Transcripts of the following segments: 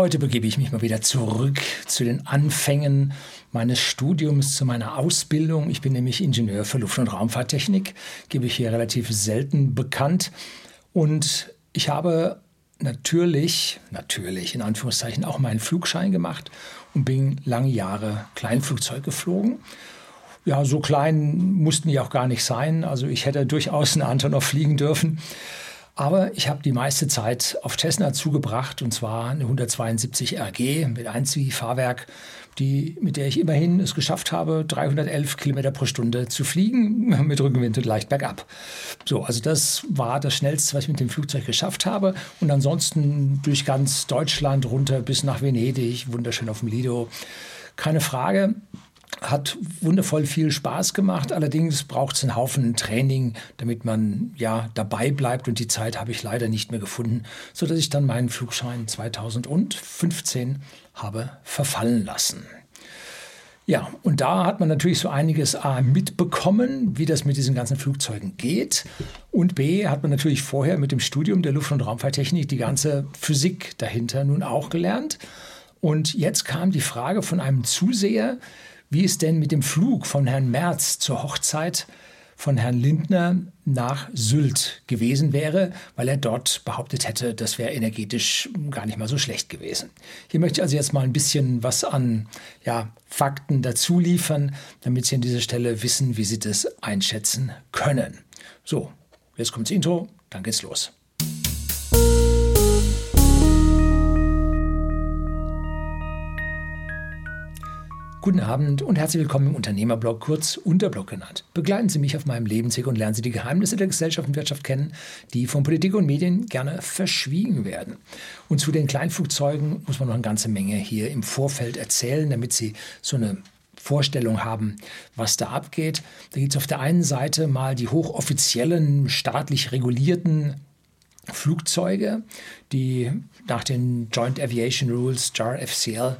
Heute begebe ich mich mal wieder zurück zu den Anfängen meines Studiums, zu meiner Ausbildung. Ich bin nämlich Ingenieur für Luft- und Raumfahrttechnik, gebe ich hier relativ selten bekannt. Und ich habe natürlich, natürlich in Anführungszeichen auch meinen Flugschein gemacht und bin lange Jahre Kleinflugzeug geflogen. Ja, so klein mussten die auch gar nicht sein. Also ich hätte durchaus eine Antonov fliegen dürfen. Aber ich habe die meiste Zeit auf Cessna zugebracht und zwar eine 172 RG mit Einziehfahrwerk, die, mit der ich immerhin es geschafft habe, 311 Kilometer pro Stunde zu fliegen mit Rückenwind und leicht bergab. So, also das war das Schnellste, was ich mit dem Flugzeug geschafft habe. Und ansonsten durch ganz Deutschland runter bis nach Venedig, wunderschön auf dem Lido. Keine Frage hat wundervoll viel Spaß gemacht. Allerdings braucht es einen Haufen Training, damit man ja dabei bleibt. Und die Zeit habe ich leider nicht mehr gefunden, sodass ich dann meinen Flugschein 2015 habe verfallen lassen. Ja, und da hat man natürlich so einiges A mitbekommen, wie das mit diesen ganzen Flugzeugen geht. Und B hat man natürlich vorher mit dem Studium der Luft- und Raumfahrttechnik die ganze Physik dahinter nun auch gelernt. Und jetzt kam die Frage von einem Zuseher, wie es denn mit dem Flug von Herrn Merz zur Hochzeit von Herrn Lindner nach Sylt gewesen wäre, weil er dort behauptet hätte, das wäre energetisch gar nicht mal so schlecht gewesen. Hier möchte ich also jetzt mal ein bisschen was an ja, Fakten dazu liefern, damit Sie an dieser Stelle wissen, wie Sie das einschätzen können. So, jetzt kommt das Intro, dann geht's los. Guten Abend und herzlich willkommen im Unternehmerblog, kurz Unterblog genannt. Begleiten Sie mich auf meinem Lebensweg und lernen Sie die Geheimnisse der Gesellschaft und Wirtschaft kennen, die von Politik und Medien gerne verschwiegen werden. Und zu den Kleinflugzeugen muss man noch eine ganze Menge hier im Vorfeld erzählen, damit Sie so eine Vorstellung haben, was da abgeht. Da gibt es auf der einen Seite mal die hochoffiziellen, staatlich regulierten Flugzeuge, die nach den Joint Aviation Rules, JAR FCL,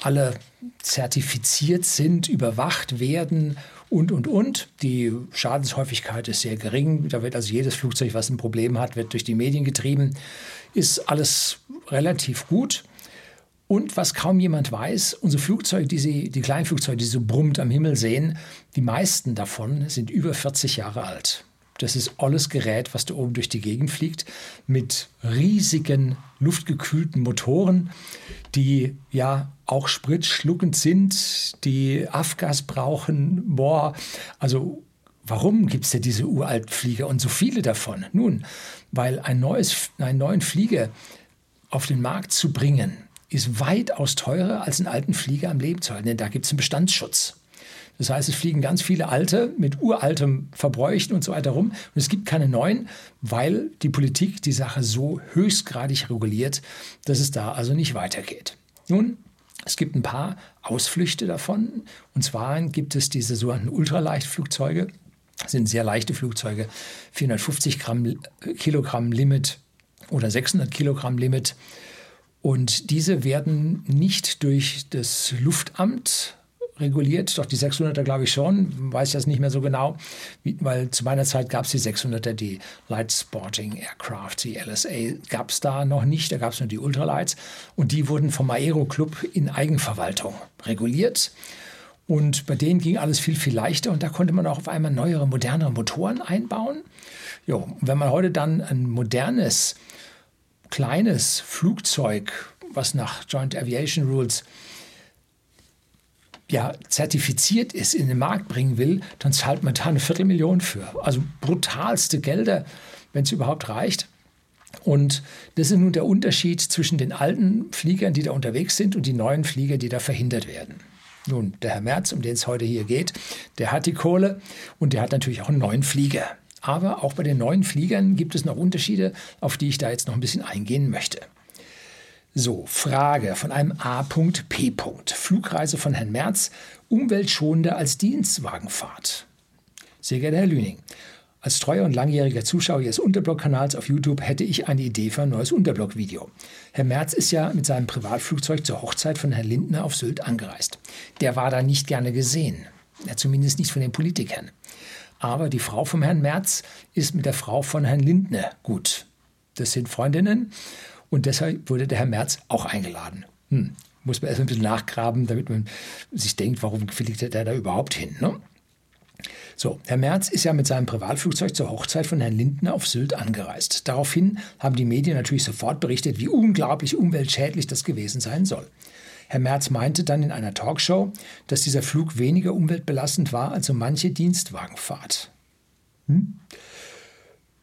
alle zertifiziert sind, überwacht werden und, und, und. Die Schadenshäufigkeit ist sehr gering. Da wird also jedes Flugzeug, was ein Problem hat, wird durch die Medien getrieben. Ist alles relativ gut. Und was kaum jemand weiß, unsere Flugzeuge, die, Sie, die Kleinflugzeuge, die Sie so brummt am Himmel sehen, die meisten davon sind über 40 Jahre alt. Das ist alles Gerät, was da oben durch die Gegend fliegt, mit riesigen luftgekühlten Motoren, die ja auch spritschluckend sind, die Afgas brauchen. Boah, also warum gibt es denn diese uralten Flieger und so viele davon? Nun, weil ein neues, einen neuen Flieger auf den Markt zu bringen, ist weitaus teurer als einen alten Flieger am Leben zu halten, denn da gibt es einen Bestandsschutz. Das heißt, es fliegen ganz viele alte mit uraltem Verbräuchen und so weiter rum. Und es gibt keine neuen, weil die Politik die Sache so höchstgradig reguliert, dass es da also nicht weitergeht. Nun, es gibt ein paar Ausflüchte davon. Und zwar gibt es diese sogenannten Ultraleichtflugzeuge. Das sind sehr leichte Flugzeuge, 450 Gramm, Kilogramm Limit oder 600 Kilogramm Limit. Und diese werden nicht durch das Luftamt reguliert, doch die 600er glaube ich schon, weiß das nicht mehr so genau, weil zu meiner Zeit gab es die 600er, die Light Sporting Aircraft, die LSA gab es da noch nicht, da gab es nur die Ultralights. Und die wurden vom Aero Club in Eigenverwaltung reguliert. Und bei denen ging alles viel, viel leichter. Und da konnte man auch auf einmal neuere, modernere Motoren einbauen. Jo, wenn man heute dann ein modernes, kleines Flugzeug, was nach Joint Aviation Rules ja, zertifiziert ist, in den Markt bringen will, dann zahlt man da eine Viertelmillion für. Also brutalste Gelder, wenn es überhaupt reicht. Und das ist nun der Unterschied zwischen den alten Fliegern, die da unterwegs sind, und die neuen Flieger, die da verhindert werden. Nun, der Herr Merz, um den es heute hier geht, der hat die Kohle und der hat natürlich auch einen neuen Flieger. Aber auch bei den neuen Fliegern gibt es noch Unterschiede, auf die ich da jetzt noch ein bisschen eingehen möchte. So, Frage von einem A.P. Flugreise von Herrn Merz, umweltschonender als Dienstwagenfahrt. Sehr geehrter Herr Lüning, als treuer und langjähriger Zuschauer Ihres Unterblock-Kanals auf YouTube hätte ich eine Idee für ein neues Unterblock-Video. Herr Merz ist ja mit seinem Privatflugzeug zur Hochzeit von Herrn Lindner auf Sylt angereist. Der war da nicht gerne gesehen, ja, zumindest nicht von den Politikern. Aber die Frau vom Herrn Merz ist mit der Frau von Herrn Lindner gut. Das sind Freundinnen Und deshalb wurde der Herr Merz auch eingeladen. Hm, muss man erst ein bisschen nachgraben, damit man sich denkt, warum fliegt der da überhaupt hin? Ne? So, Herr Merz ist ja mit seinem Privatflugzeug zur Hochzeit von Herrn Lindner auf Sylt angereist. Daraufhin haben die Medien natürlich sofort berichtet, wie unglaublich umweltschädlich das gewesen sein soll. Herr Merz meinte dann in einer Talkshow, dass dieser Flug weniger umweltbelastend war als so manche Dienstwagenfahrt. Hm?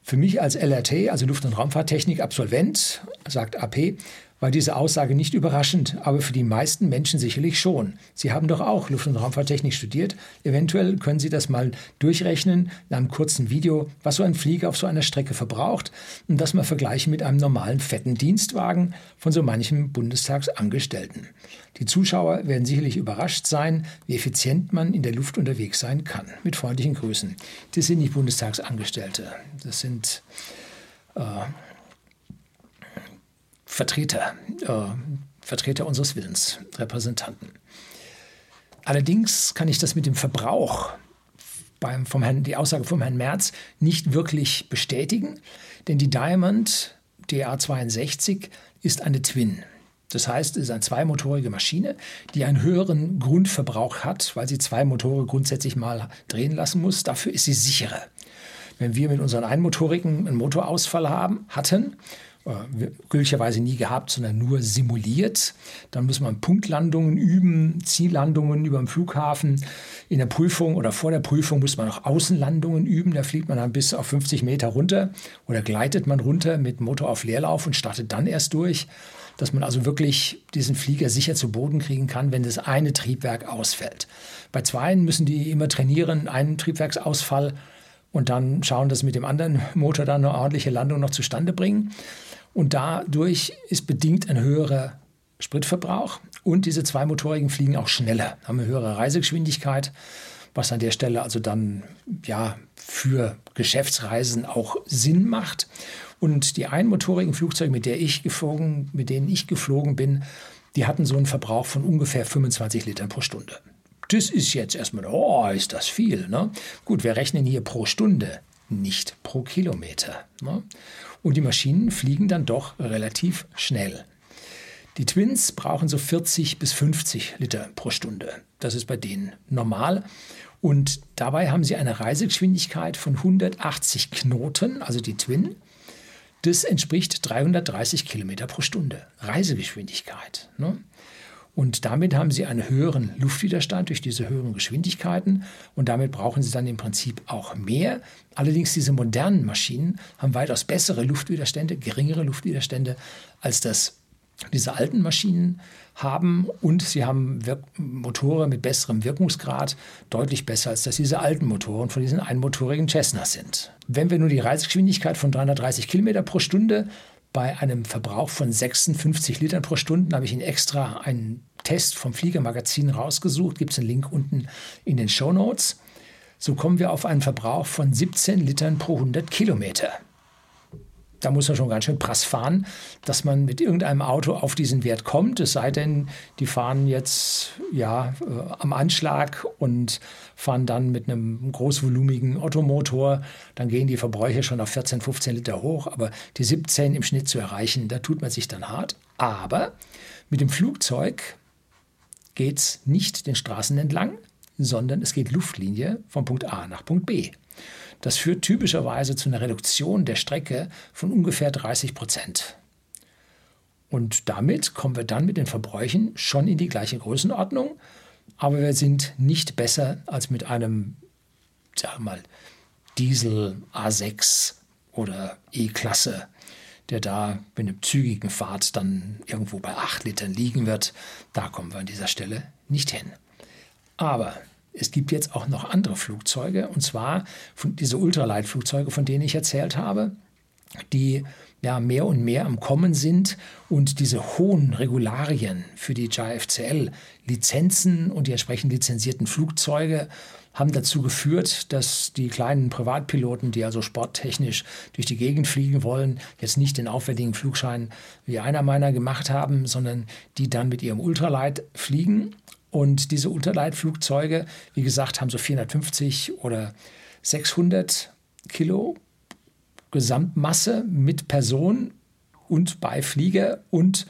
Für mich als LRT, also Luft- und Raumfahrttechnik, Absolvent, sagt AP, war diese Aussage nicht überraschend, aber für die meisten Menschen sicherlich schon. Sie haben doch auch Luft- und Raumfahrttechnik studiert. Eventuell können Sie das mal durchrechnen in einem kurzen Video, was so ein Flieger auf so einer Strecke verbraucht und das mal vergleichen mit einem normalen fetten Dienstwagen von so manchem Bundestagsangestellten. Die Zuschauer werden sicherlich überrascht sein, wie effizient man in der Luft unterwegs sein kann. Mit freundlichen Grüßen. Das sind nicht Bundestagsangestellte. Das sind äh, Vertreter, äh, Vertreter unseres Willens, Repräsentanten. Allerdings kann ich das mit dem Verbrauch beim, vom Herrn, die Aussage vom Herrn Merz nicht wirklich bestätigen, denn die Diamond DA62 ist eine Twin. Das heißt, es ist eine zweimotorige Maschine, die einen höheren Grundverbrauch hat, weil sie zwei Motore grundsätzlich mal drehen lassen muss. Dafür ist sie sicherer. Wenn wir mit unseren einmotorigen einen Motorausfall haben, hatten glücklicherweise nie gehabt, sondern nur simuliert. Dann muss man Punktlandungen üben, Ziellandungen über dem Flughafen. In der Prüfung oder vor der Prüfung muss man auch Außenlandungen üben. Da fliegt man dann bis auf 50 Meter runter oder gleitet man runter mit Motor auf Leerlauf und startet dann erst durch. Dass man also wirklich diesen Flieger sicher zu Boden kriegen kann, wenn das eine Triebwerk ausfällt. Bei zweien müssen die immer trainieren, einen Triebwerksausfall und dann schauen, dass mit dem anderen Motor dann eine ordentliche Landung noch zustande bringen. Und dadurch ist bedingt ein höherer Spritverbrauch und diese zweimotorigen fliegen auch schneller, haben eine höhere Reisegeschwindigkeit, was an der Stelle also dann ja für Geschäftsreisen auch Sinn macht. Und die einmotorigen Flugzeuge, mit, der ich geflogen, mit denen ich geflogen bin, die hatten so einen Verbrauch von ungefähr 25 Litern pro Stunde. Das ist jetzt erstmal, oh, ist das viel. Ne? Gut, wir rechnen hier pro Stunde, nicht pro Kilometer. Ne? und die Maschinen fliegen dann doch relativ schnell. Die Twins brauchen so 40 bis 50 Liter pro Stunde. Das ist bei denen normal. Und dabei haben sie eine Reisegeschwindigkeit von 180 Knoten, also die Twin. Das entspricht 330 Kilometer pro Stunde. Reisegeschwindigkeit. Ne? Und damit haben sie einen höheren Luftwiderstand durch diese höheren Geschwindigkeiten und damit brauchen sie dann im Prinzip auch mehr. Allerdings diese modernen Maschinen haben weitaus bessere Luftwiderstände, geringere Luftwiderstände als das diese alten Maschinen haben und sie haben Wirk Motoren mit besserem Wirkungsgrad, deutlich besser als das diese alten Motoren von diesen einmotorigen Cessnas sind. Wenn wir nur die Reisegeschwindigkeit von 330 Kilometer pro Stunde bei einem Verbrauch von 56 Litern pro Stunde habe ich Ihnen extra einen Test vom Fliegermagazin rausgesucht. Gibt es einen Link unten in den Show Notes. So kommen wir auf einen Verbrauch von 17 Litern pro 100 Kilometer da muss man schon ganz schön prass fahren, dass man mit irgendeinem Auto auf diesen Wert kommt. Es sei denn, die fahren jetzt ja äh, am Anschlag und fahren dann mit einem großvolumigen Ottomotor. Dann gehen die Verbräuche schon auf 14, 15 Liter hoch. Aber die 17 im Schnitt zu erreichen, da tut man sich dann hart. Aber mit dem Flugzeug geht es nicht den Straßen entlang, sondern es geht Luftlinie von Punkt A nach Punkt B. Das führt typischerweise zu einer Reduktion der Strecke von ungefähr 30 Prozent. Und damit kommen wir dann mit den Verbräuchen schon in die gleiche Größenordnung, aber wir sind nicht besser als mit einem, sagen wir mal, Diesel A6 oder E-Klasse, der da mit einer zügigen Fahrt dann irgendwo bei 8 Litern liegen wird. Da kommen wir an dieser Stelle nicht hin. Aber es gibt jetzt auch noch andere Flugzeuge, und zwar diese Ultraleitflugzeuge, von denen ich erzählt habe, die ja mehr und mehr am Kommen sind und diese hohen Regularien für die JFCL-Lizenzen und die entsprechend lizenzierten Flugzeuge haben dazu geführt, dass die kleinen Privatpiloten, die also sporttechnisch durch die Gegend fliegen wollen, jetzt nicht den aufwendigen Flugschein wie einer meiner gemacht haben, sondern die dann mit ihrem Ultralight fliegen und diese Unterleitflugzeuge, wie gesagt, haben so 450 oder 600 Kilo Gesamtmasse mit Person und Beiflieger und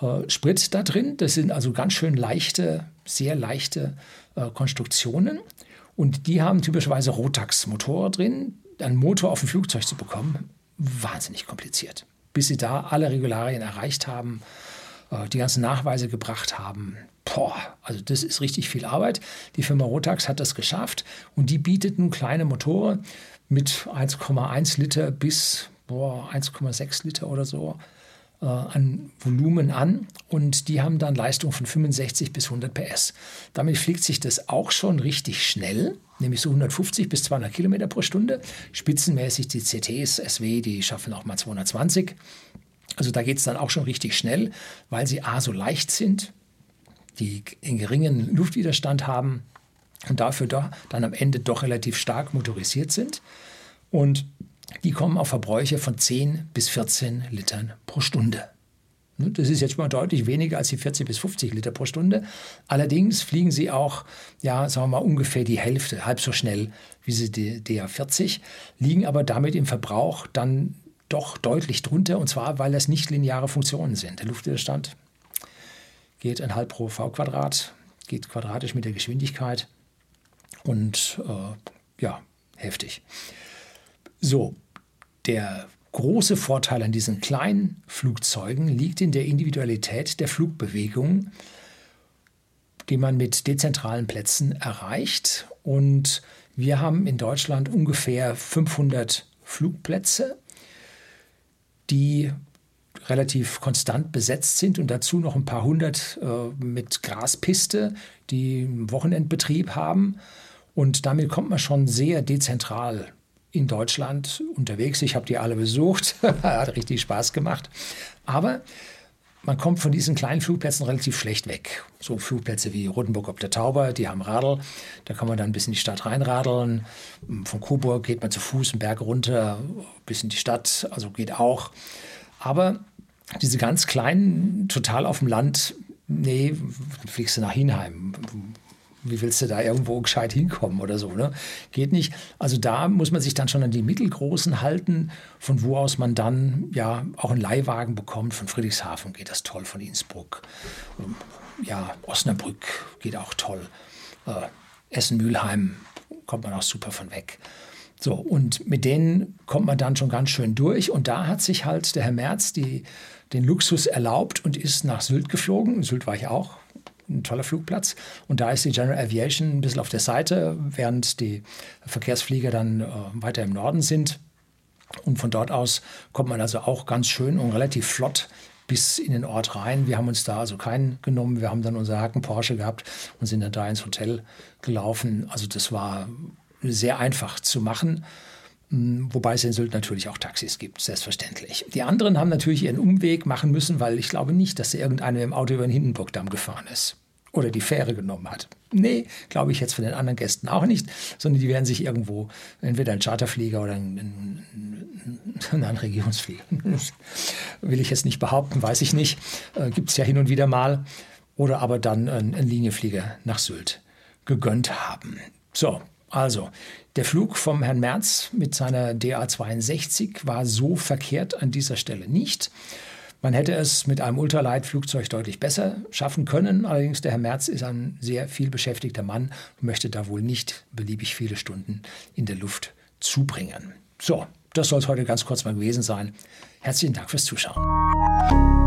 äh, Sprit da drin. Das sind also ganz schön leichte, sehr leichte äh, Konstruktionen. Und die haben typischerweise Rotax-Motoren drin. Einen Motor auf ein Flugzeug zu bekommen, wahnsinnig kompliziert. Bis sie da alle Regularien erreicht haben, äh, die ganzen Nachweise gebracht haben. Boah, also das ist richtig viel Arbeit. Die Firma Rotax hat das geschafft und die bietet nun kleine Motoren mit 1,1 Liter bis 1,6 Liter oder so äh, an Volumen an und die haben dann Leistung von 65 bis 100 PS. Damit fliegt sich das auch schon richtig schnell, nämlich so 150 bis 200 Kilometer pro Stunde. Spitzenmäßig die CTs, SW, die schaffen auch mal 220. Also da geht es dann auch schon richtig schnell, weil sie A so leicht sind, die einen geringen Luftwiderstand haben und dafür doch dann am Ende doch relativ stark motorisiert sind. Und die kommen auf Verbräuche von 10 bis 14 Litern pro Stunde. Ne, das ist jetzt mal deutlich weniger als die 40 bis 50 Liter pro Stunde. Allerdings fliegen sie auch, ja, sagen wir mal, ungefähr die Hälfte, halb so schnell wie sie die DA40, liegen aber damit im Verbrauch dann doch deutlich drunter. Und zwar, weil das nicht lineare Funktionen sind. Der Luftwiderstand geht ein halb pro V Quadrat, geht quadratisch mit der Geschwindigkeit und äh, ja, heftig. So, der große Vorteil an diesen kleinen Flugzeugen liegt in der Individualität der Flugbewegung, die man mit dezentralen Plätzen erreicht. Und wir haben in Deutschland ungefähr 500 Flugplätze, die relativ konstant besetzt sind und dazu noch ein paar hundert äh, mit Graspiste, die einen Wochenendbetrieb haben. Und damit kommt man schon sehr dezentral in Deutschland unterwegs. Ich habe die alle besucht, hat richtig Spaß gemacht. Aber man kommt von diesen kleinen Flugplätzen relativ schlecht weg. So Flugplätze wie Rotenburg ob der Tauber, die haben Radl, da kann man dann bis in die Stadt reinradeln. Von Coburg geht man zu Fuß einen Berg runter bis in die Stadt, also geht auch. Aber diese ganz kleinen, total auf dem Land, nee, fliegst du nach Hinheim wie willst du da irgendwo gescheit hinkommen oder so? Ne? Geht nicht. Also da muss man sich dann schon an die mittelgroßen halten, von wo aus man dann ja auch einen Leihwagen bekommt. Von Friedrichshafen geht das toll, von Innsbruck. Ähm, ja, Osnabrück geht auch toll. Äh, Essen-Mülheim kommt man auch super von weg. So, und mit denen kommt man dann schon ganz schön durch. Und da hat sich halt der Herr Merz die, den Luxus erlaubt und ist nach Sylt geflogen. In Sylt war ich auch ein toller Flugplatz. Und da ist die General Aviation ein bisschen auf der Seite, während die Verkehrsflieger dann äh, weiter im Norden sind. Und von dort aus kommt man also auch ganz schön und relativ flott bis in den Ort rein. Wir haben uns da also keinen genommen. Wir haben dann unser Haken Porsche gehabt und sind dann da ins Hotel gelaufen. Also das war sehr einfach zu machen. Hm, wobei es in Sylt natürlich auch Taxis gibt, selbstverständlich. Die anderen haben natürlich ihren Umweg machen müssen, weil ich glaube nicht, dass irgendeiner im Auto über den Hindenburgdamm gefahren ist oder die Fähre genommen hat. Nee, glaube ich jetzt von den anderen Gästen auch nicht, sondern die werden sich irgendwo entweder ein Charterflieger oder ein, ein, ein Regionsflieger, will ich jetzt nicht behaupten, weiß ich nicht, äh, gibt es ja hin und wieder mal, oder aber dann ein, ein Linienflieger nach Sylt gegönnt haben. So, also, der Flug vom Herrn Merz mit seiner DA62 war so verkehrt an dieser Stelle nicht. Man hätte es mit einem Ultraleitflugzeug deutlich besser schaffen können. Allerdings der Herr Merz ist ein sehr viel beschäftigter Mann und möchte da wohl nicht beliebig viele Stunden in der Luft zubringen. So, das soll es heute ganz kurz mal gewesen sein. Herzlichen Dank fürs Zuschauen.